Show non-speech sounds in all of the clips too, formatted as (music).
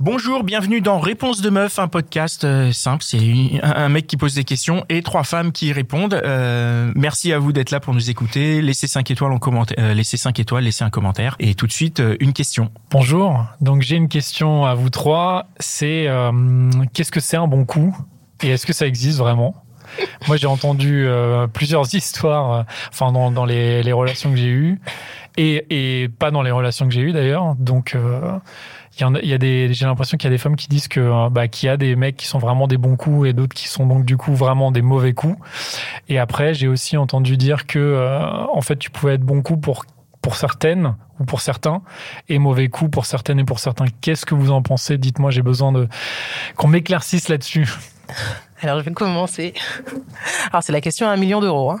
Bonjour, bienvenue dans Réponse de meuf, un podcast euh, simple. C'est un, mec qui pose des questions et trois femmes qui répondent. Euh, merci à vous d'être là pour nous écouter. Laissez 5 étoiles en commentaire, euh, laissez 5 étoiles, laissez un commentaire. Et tout de suite, euh, une question. Bonjour, donc j'ai une question à vous trois. C'est euh, qu'est-ce que c'est un bon coup? Et est-ce que ça existe vraiment? Moi j'ai entendu plusieurs (laughs) histoires, enfin dans, dans les, les relations que j'ai eues et, et pas dans les relations que j'ai eues d'ailleurs. Donc euh, il y en a, il y a des, j'ai l'impression qu'il y a des femmes qui disent que bah, qu'il y a des mecs qui sont vraiment des bons coups et d'autres qui sont donc du coup vraiment des mauvais coups. Et après j'ai aussi entendu dire que euh, en fait tu pouvais être bon coup pour pour certaines ou pour certains et mauvais coup pour certaines et pour certains. Qu'est-ce que vous en pensez? Dites-moi, j'ai besoin de qu'on m'éclaircisse là-dessus. (laughs) Alors, je vais commencer. Alors, c'est la question à un million d'euros. Hein.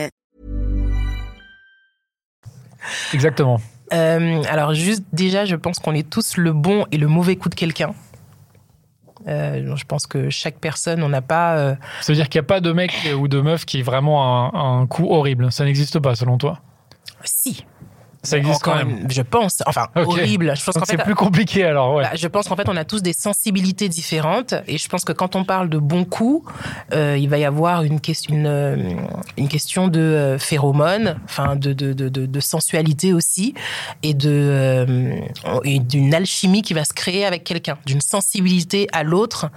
Exactement. Euh, alors, juste déjà, je pense qu'on est tous le bon et le mauvais coup de quelqu'un. Euh, je pense que chaque personne, on n'a pas. euh, Ça veut dire qu'il n'y a pas de mec ou de meuf qui est vraiment un, un coup horrible. Ça n'existe pas selon toi? si. Ça existe quand même. Je pense. Enfin, horrible. Je pense qu'en c'est fait, plus compliqué alors, ouais. Bah, je pense qu'en fait, on a tous des sensibilités différentes. Et je pense que quand on parle de bons coups, euh, il va y avoir une, question, une, euh, une question de euh, phéromones, enfin de, de, de, de, de sensualité aussi, et de euh, et d'une alchimie qui va se créer avec quelqu'un, d'une sensibilité à l'autre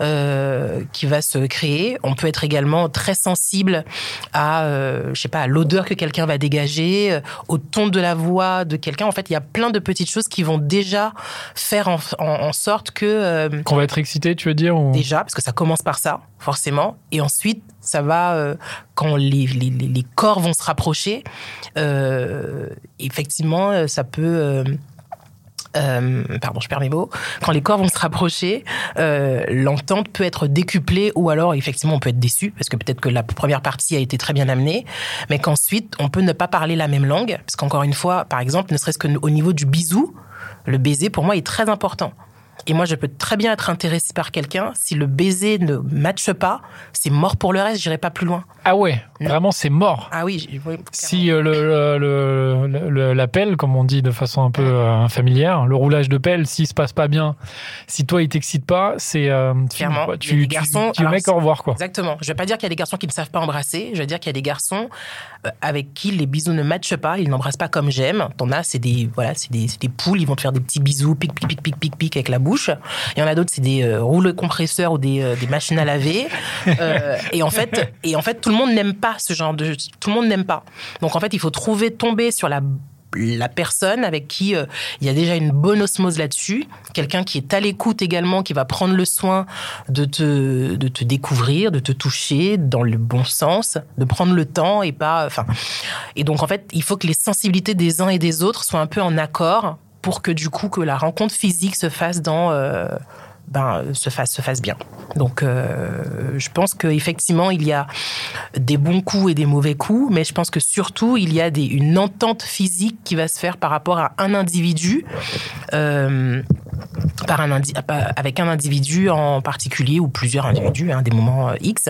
euh, qui va se créer. On peut être également très sensible à, euh, je sais pas, à l'odeur que quelqu'un va dégager, euh, au ton de la voix de quelqu'un. En fait, il y a plein de petites choses qui vont déjà faire en, en- en sorte que euh, Qu'on va être excité, tu veux dire ou... déjà, parce que ça commence par ça, forcément, et ensuite ça va euh, quand les, les, corps vont se rapprocher. euh, effectivement, ça peut euh, pardon, je perds mes mots. Quand les corps vont se rapprocher, euh, l'entente peut être décuplée ou alors effectivement on peut être déçu parce que peut-être que la première partie a été très bien amenée, mais qu'ensuite on peut ne pas parler la même langue parce qu'encore une fois, par exemple, ne serait-ce qu'au niveau du bisou, le baiser pour moi est très important. Et moi, je peux très bien être intéressée par quelqu'un. Si le baiser ne matche pas, c'est mort pour le reste. J'irai pas plus loin. Ah ouais, vraiment c'est mort. Ah oui, Si euh, le, le, le- la pelle, comme on dit de façon un peu euh, familière, le roulage de pelle, s'il se passe pas bien, si toi il t'excite pas, c'est euh, Clairement. quoi. Tu, tu, garçons- tu alors, mec au revoir quoi. Exactement. Je vais pas dire qu'il y a des garçons qui ne savent pas embrasser. Je vais dire qu'il y a des garçons avec qui les bisous ne matchent pas. Ils n'embrassent pas comme j'aime. T'en as, c'est des voilà, c'est des, c'est des poules. Ils vont te faire des petits bisous, pic pic pic pic pic pic avec la bouche. Il y en a d'autres, c'est des euh, rouleaux compresseurs ou des, euh, des machines à laver. Euh, (laughs) et en fait, et en fait, tout le monde n'aime pas ce genre de. Tout le monde n'aime pas. Donc en fait, il faut trouver tomber sur la la personne avec qui euh, il y a déjà une bonne osmose là-dessus, quelqu'un qui est à l'écoute également, qui va prendre le soin de te, de te découvrir, de te toucher dans le bon sens, de prendre le temps et pas, enfin, et donc en fait, il faut que les sensibilités des uns et des autres soient un peu en accord pour que du coup que la rencontre physique se fasse dans euh, ben, se fasse se fasse bien. Donc, euh, je pense qu'effectivement, il y a des bons coups et des mauvais coups, mais je pense que surtout, il y a des, une entente physique qui va se faire par rapport à un individu, euh, par un indi- avec un individu en particulier ou plusieurs individus, hein, des moments euh, X.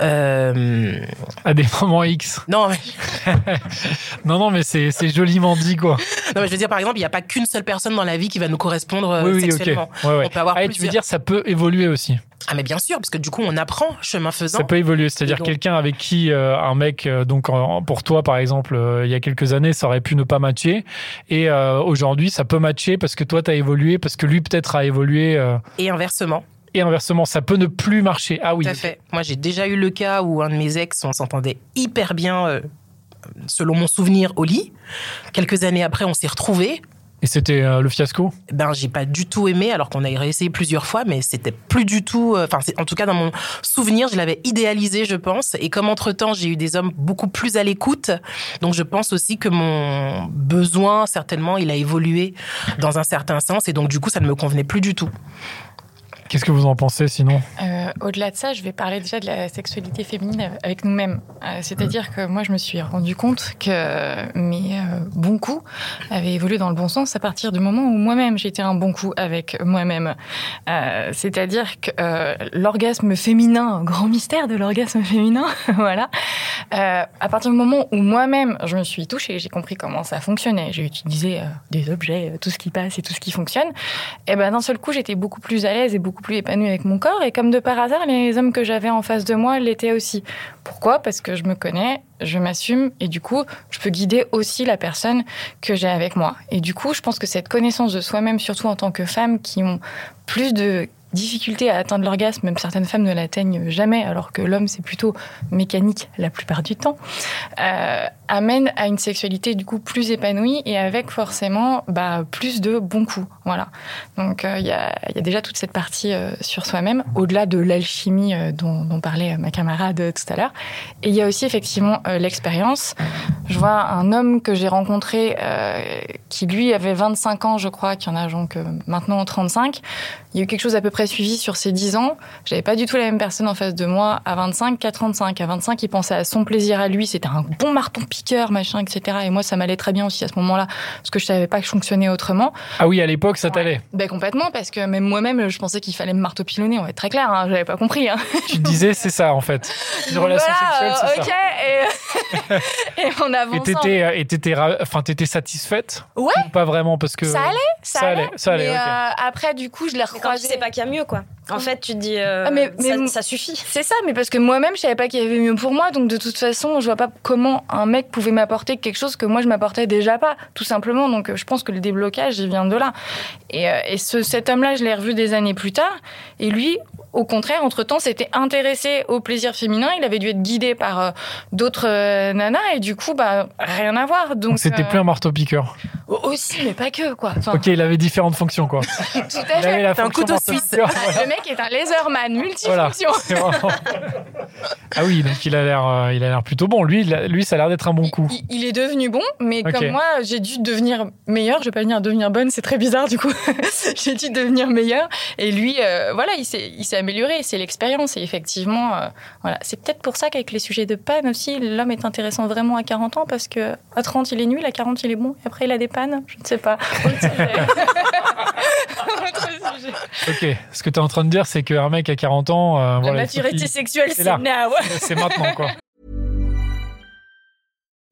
Euh, À des moments X. non, mais, (laughs) Non, non, mais c'est c'est joliment dit quoi. non, mais je veux dire, par exemple, il n'y a pas qu'une seule personne dans la vie qui va nous correspondre euh, oui, oui, ok. sexuellement. Ouais, ouais. On peut avoir Ah, tu veux dire, ça peut évoluer aussi. Ah, mais bien sûr, parce que du coup, on apprend chemin faisant. Ça peut évoluer, c'est-à-dire donc- quelqu'un avec qui euh, un mec, euh, donc en- pour toi par exemple, euh, il y a quelques années, ça aurait pu ne pas matcher, et aujourd'hui ça peut matcher parce que toi t'as évolué, parce que lui peut-être a évolué, Et inversement. et inversement, ça peut ne plus marcher. Ah oui. Tout à fait. Moi, j'ai déjà eu le cas où un de mes ex, on s'entendait hyper bien, selon mon souvenir, au lit. Quelques années après, on s'est retrouvés. Et c'était euh, le fiasco? Ben, j'ai pas du tout aimé, alors qu'on a réessayé plusieurs fois, mais c'était plus du tout. euh, Enfin, en tout cas, dans mon souvenir, je l'avais idéalisé, je pense. Et comme entre-temps, j'ai eu des hommes beaucoup plus à l'écoute, donc je pense aussi que mon besoin, certainement, il a évolué dans un certain sens. Et donc, du coup, ça ne me convenait plus du tout. Qu'est-ce que vous en pensez sinon Euh, Au-delà de ça, je vais parler déjà de la sexualité féminine avec nous-mêmes. Euh, C'est-à-dire que moi, je me suis rendu compte que mes euh, bons coups avaient évolué dans le bon sens à partir du moment où moi-même j'étais un bon coup avec moi-même. C'est-à-dire que l'orgasme féminin, grand mystère de l'orgasme féminin, (laughs) voilà. À partir du moment où moi-même je me suis touchée, j'ai compris comment ça fonctionnait, j'ai utilisé des objets, tout ce qui passe et tout ce qui fonctionne. Et ben d'un seul coup, j'étais beaucoup plus à l'aise et beaucoup plus épanouie avec mon corps. Et comme de par hasard, les hommes que j'avais en face de moi l'étaient aussi. Pourquoi? Parce que je me connais, je m'assume et du coup, je peux guider aussi la personne que j'ai avec moi. Et du coup, je pense que cette connaissance de soi-même, surtout en tant que femme, qui ont plus de difficulté à atteindre l'orgasme, même certaines femmes ne l'atteignent jamais, alors que l'homme c'est plutôt mécanique la plupart du temps, euh, amène à une sexualité du coup plus épanouie et avec forcément bah, plus de bons coups. Voilà. Donc euh, il y, a, déjà toute cette partie euh, sur soi-même, au-delà de l'alchimie euh, dont, parlait ma camarade tout à l'heure. Et il y a aussi effectivement l'expérience. Je vois un homme que j'ai rencontré qui lui avait 25 ans, je crois, qui en a donc maintenant 35. Il y a eu quelque chose à peu près suivi sur ces 10 ans. J'avais pas du tout la même personne en face de moi à 25 qu'à 35. À 25, il pensait à son plaisir à lui. C'était un bon marton machin, etc. Et moi, ça m'allait très bien aussi à ce moment-là, parce que je savais pas que je fonctionnais autrement. Ah oui, à l'époque, ça t'allait. Ben complètement, parce que même moi-même, je pensais qu'il fallait me marteau pilonner. On va être très clair, hein, j'avais pas compris. Hein. Tu disais, c'est ça en fait. (laughs) Une relation Voilà, sexuelle, c'est euh, ça. ok. (laughs) Et, on avance. Et t'étais, euh, et t'étais, ra- enfin, t'étais satisfaite Ouais. Ou Pas vraiment parce que. Ça allait, ça, Ça allait. allait, ça allait, Mais ok. euh, après, du coup, je l'ai quand tu recroisé. sais pas qu'il y a mieux, quoi. En fait, tu te dis, euh, Ah, mais- mais- ça, ça suffit. C'est ça, mais parce que moi-même, je savais pas qu'il y avait mieux pour moi, donc de toute façon, je vois pas comment un mec pouvait m'apporter quelque chose que moi je m'apportais déjà pas, tout simplement. Donc je pense que le déblocage, il vient de là. Et, et ce, cet homme-là, je l'ai revu des années plus tard, et lui, au contraire, entre-temps, s'était intéressé au plaisir féminin. Il avait dû être guidé par euh, d'autres euh, nanas, et du coup, bah rien à voir. Donc c'était euh, plus un marteau-piqueur. Aussi, mais pas que quoi. Enfin, Ok, il avait différentes fonctions quoi. (laughs) tout à Il fait. avait la C'est un couteau suisse. (laughs) voilà. Le mec est un laserman Voilà. multifonction. Vraiment- (laughs) ah oui, donc il a l'air, euh, il a l'air plutôt bon. Lui, il a- lui, ça a l'air d'être un bon coup. Il, il est devenu bon, mais comme moi, j'ai dû devenir meilleur. Je vais pas venir devenir bonne, c'est très bizarre du coup. j'ai dû devenir meilleur. Et lui, euh, voilà, il s'est, il s'est amélioré. C'est l'expérience. Et effectivement, euh, voilà, c'est peut-être pour ça qu'avec les sujets de panne aussi, l'homme est intéressant vraiment à 40 ans parce que à 30 il est nul, à 40 il est bon, et après il a des pannes. Je ne sais pas. (laughs) Ok, ce que tu es en train de dire, c'est qu'un mec à 40 ans, euh, La voilà, maturité sexuelle, c'est now. c'est maintenant quoi.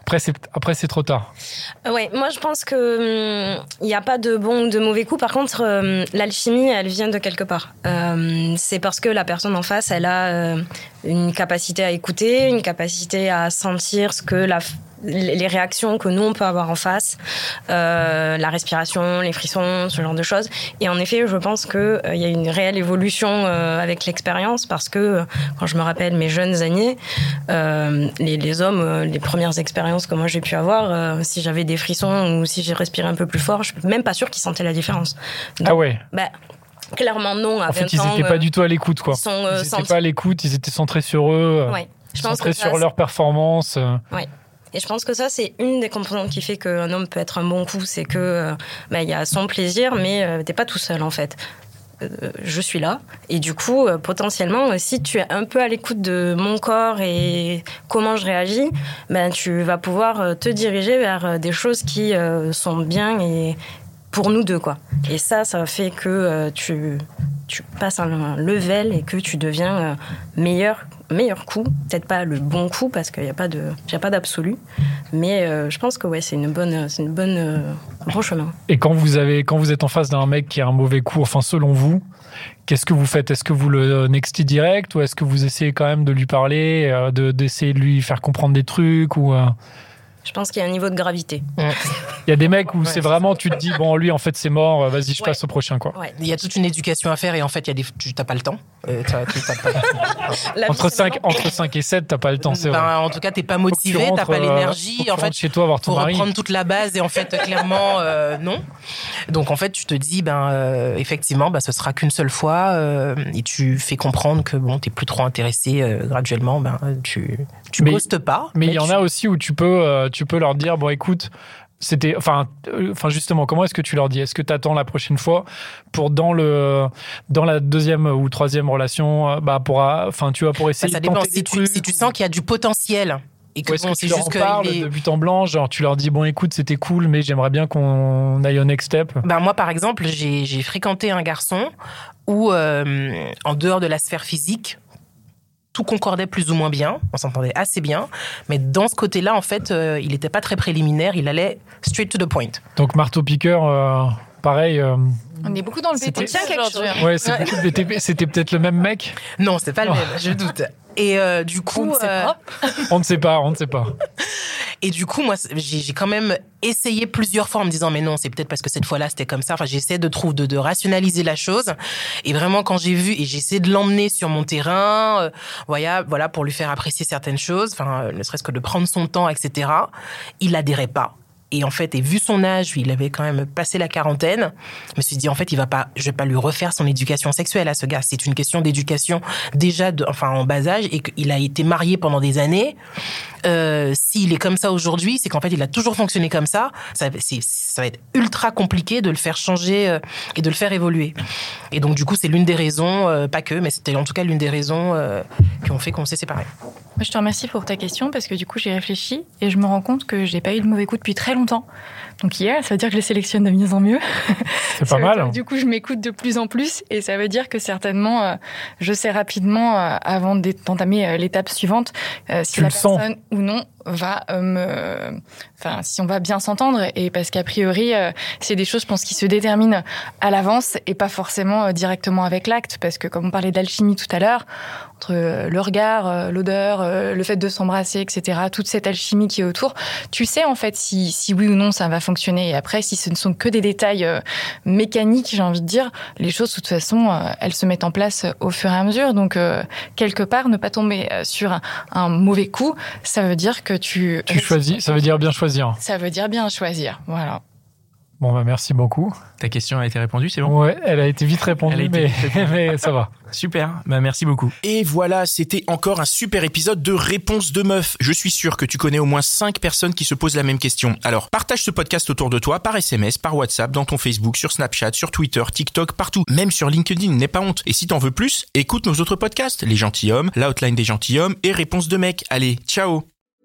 Après, c'est après c'est trop tard. Ouais, moi je pense que hum, il n'y a pas de bon ou de mauvais coup. Par contre, hum, l'alchimie, elle vient de quelque part. Euh, c'est parce que la personne en face, elle a euh, une capacité à écouter, une capacité à sentir ce que la, les réactions que nous on peut avoir en face, euh, la respiration, les frissons, ce genre de choses. Et en effet, je pense que euh, y a une réelle évolution euh, avec l'expérience parce que euh, quand je me rappelle mes jeunes années, les, les hommes, les premières expériences que moi j'ai pu avoir, si j'avais des frissons ou si j'ai respiré un peu plus fort, je suis même pas sûre qu'ils sentaient la différence. Donc, Ah ouais. bah, clairement non. À En 20 fait, ils n'étaient pas du tout à l'écoute quoi. ils sont Ils n'étaient pas à l'écoute, ils étaient centrés sur eux, Ouais. Je pense centrés que sur leur performance. euh. Et je pense que ça, c'est une des composantes qui fait qu'un homme peut être un bon coup. C'est que euh, bah, il y a son plaisir, mais euh, t'es pas tout seul en fait. Euh, je suis là. Et du coup, potentiellement, si tu es un peu à l'écoute de mon corps et comment je réagis, ben, tu vas pouvoir te diriger vers des choses qui sont bien et pour nous deux. quoi. Et ça, ça fait que tu, tu passes un, level et que tu deviens meilleur meilleur coup. Peut-être pas le bon coup parce qu'il n'y a pas de, pas d'absolu. Mais euh, je pense que ouais, c'est une bonne, c'est une bonne, euh, bon chemin. Et quand vous avez, quand vous êtes en face d'un mec qui a un mauvais coup, enfin selon vous, qu'est-ce que vous faites? Est-ce que vous le nextez direct ou est-ce que vous essayez quand même de lui parler, euh, de d'essayer de lui faire comprendre des trucs ou euh, Je pense qu'il y a un niveau de gravité. il y a des mecs où Ouais, c'est vraiment tu te dis bon lui en fait c'est mort, euh, vas-y je Ouais. passe au prochain quoi. Ouais. Il y a toute une éducation à faire et en fait, il y a des, tu n'as pas le temps. Euh, tu- pas- (laughs) Entre c'est 5 maintenant. entre 5 et 7, t'as pas le temps, c'est vrai. Ben, en tout cas, t'es pas Faut que tu motivé, t'as rentres, pas euh, l'énergie. tu En fait, chez toi voir ton pour mari. reprendre toute la base et en fait clairement euh, non donc en fait tu te dis ben euh, effectivement ben, ce sera qu'une seule fois euh, et tu fais comprendre que bon t'es plus trop intéressé euh, graduellement ben tu tu Mais- ghostes pas Mais il y en tu- a aussi où tu peux, tu peux leur dire bon écoute, c'était, enfin, euh, enfin justement, comment est-ce que tu leur dis? Est-ce que tu attends la prochaine fois pour dans le, dans la deuxième ou troisième relation, euh, bah pour, euh, enfin tu vois pour Ben, essayer ça de dépend si tu, si tu sens qu'il y a du potentiel et que bon que tu c'est leur juste en que parles est- de but en blanc, genre tu leur dis bon écoute c'était cool mais j'aimerais bien qu'on aille au next step? Ben moi, par exemple, j'ai j'ai fréquenté un garçon où, euh, en dehors de la sphère physique, tout concordait plus ou moins bien, on s'entendait assez bien, mais dans ce côté-là, en fait, euh, il n'était pas très préliminaire, il allait straight to the point. Donc marteau piqueur, euh, pareil. euh, On est beaucoup dans le C'était- BTP Tiens, quelque aujourd'hui. chose. ouais, c'est beaucoup de BTP. C'était peut-être le même mec? Non, c'est pas le même, je doute. Et euh, du coup, On ne sait euh, pas. On ne sait pas, on ne sait pas. (laughs) Et du coup, moi, j'ai quand même essayé plusieurs fois en me disant, mais non, c'est peut-être parce que cette fois-là, c'était comme ça. Enfin, j'essaie de trouver, de, de rationaliser la chose. Et vraiment, quand j'ai vu, et j'essaie de l'emmener sur mon terrain, euh, voilà, voilà, pour lui faire apprécier certaines choses, enfin, euh, ne serait-ce que de prendre son temps, etc. Il adhérait pas. Et en fait, et vu son âge, il avait quand même passé la quarantaine. Je me suis dit, en fait, il va pas, je vais pas lui refaire son éducation sexuelle à ce gars. C'est une question d'éducation déjà, de, enfin, en bas âge, et qu'il a été marié pendant des années. Euh, S'il est comme ça aujourd'hui, c'est qu'en fait, il a toujours fonctionné comme ça. Ça, ça va être ultra compliqué de le faire changer euh, et de le faire évoluer. Et donc, du coup, c'est l'une des raisons, euh, pas que, mais c'était en tout cas l'une des raisons qui ont fait qu'on s'est séparés. Je te remercie pour ta question parce que du coup, j'ai réfléchi et je me rends compte que j'ai pas eu de mauvais coup depuis très longtemps. Donc hier, ça veut dire que je les sélectionne de mieux en mieux. C'est pas mal. que Du coup, je m'écoute de plus en plus et ça veut dire que certainement, euh, je sais rapidement, euh, avant d'entamer euh, l'étape suivante, si Tu la le sens. personne ou non va euh, me... Enfin, si on va bien s'entendre et parce qu'a priori, euh, c'est des choses, je pense, qui se déterminent à l'avance et pas forcément euh, directement avec l'acte parce que comme on parlait d'alchimie tout à l'heure, entre le regard, l'odeur, le fait de s'embrasser, etc., toute cette alchimie qui est autour, tu sais en fait si, si oui ou non ça va fonctionner. Et après, si ce ne sont que des détails mécaniques, j'ai envie de dire, les choses, de toute façon, elles se mettent en place au fur et à mesure. Donc, quelque part, ne pas tomber sur un mauvais coup, ça veut dire que tu... Tu choisis, ça veut dire bien choisir. Ça veut dire bien choisir, voilà. Bon, bah merci beaucoup. Ta question a été répondue, c'est bon? Ouais, elle a été vite répondue, été mais, vite répondue. (laughs) mais ça va. Super, bah merci beaucoup. Et voilà, c'était encore un super épisode de Réponse de meuf. Je suis sûr que tu connais au moins 5 personnes qui se posent la même question. Alors, partage ce podcast autour de toi par SMS, par WhatsApp, dans ton Facebook, sur Snapchat, sur Twitter, TikTok, partout. Même sur LinkedIn, n'aie pas honte. Et si t'en veux plus, écoute nos autres podcasts, Les Gentilhommes, L'Outline des Gentilhommes et Réponse de mec. Allez, ciao